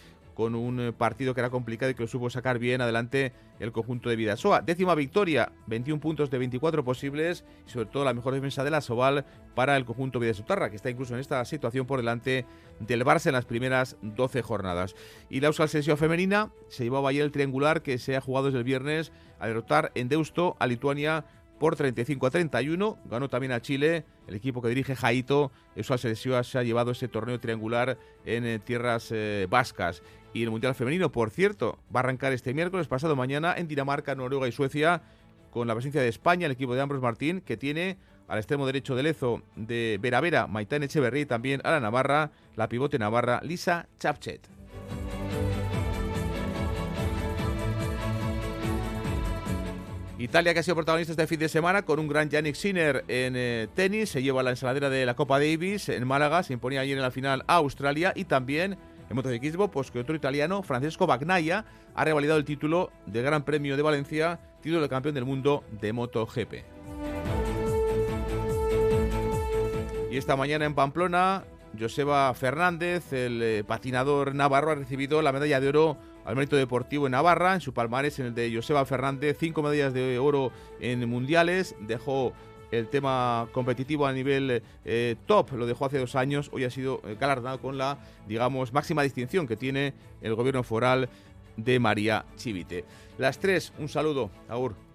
con un eh, partido que era complicado y que lo supo sacar bien adelante el conjunto de Vidasoa. Décima victoria, 21 puntos de 24 posibles y sobre todo la mejor defensa de la Soval para el conjunto Vidasotarra, que está incluso en esta situación por delante del Barça en las primeras 12 jornadas. Y la Euskal Sesio femenina se llevaba ayer el triangular que se ha jugado desde el viernes a derrotar en Deusto a Lituania por 35 a 31. Ganó también a Chile. El equipo que dirige Jaito, Sesio se ha llevado ese torneo triangular en eh, tierras eh, vascas. Y el Mundial Femenino, por cierto, va a arrancar este miércoles, pasado mañana, en Dinamarca, Noruega y Suecia, con la presencia de España, el equipo de Ambros Martín, que tiene al extremo derecho de Lezo de Vera Vera, Maitán y también a la Navarra, la pivote navarra Lisa Chapchet. Italia que ha sido protagonista este fin de semana con un gran Yannick Sinner en eh, tenis, se lleva la ensaladera de la Copa Davis en Málaga, se imponía ayer en la final a Australia y también en motociclismo, pues que otro italiano, Francesco Bagnaia, ha revalidado el título del Gran Premio de Valencia título de campeón del mundo de MotoGP. Y esta mañana en Pamplona, Joseba Fernández, el eh, patinador navarro, ha recibido la medalla de oro al mérito deportivo en Navarra, en su palmarés en el de Joseba Fernández, cinco medallas de oro en mundiales, dejó el tema competitivo a nivel eh, top, lo dejó hace dos años, hoy ha sido eh, galardonado con la, digamos, máxima distinción que tiene el gobierno foral de María Chivite. Las tres, un saludo, Aur.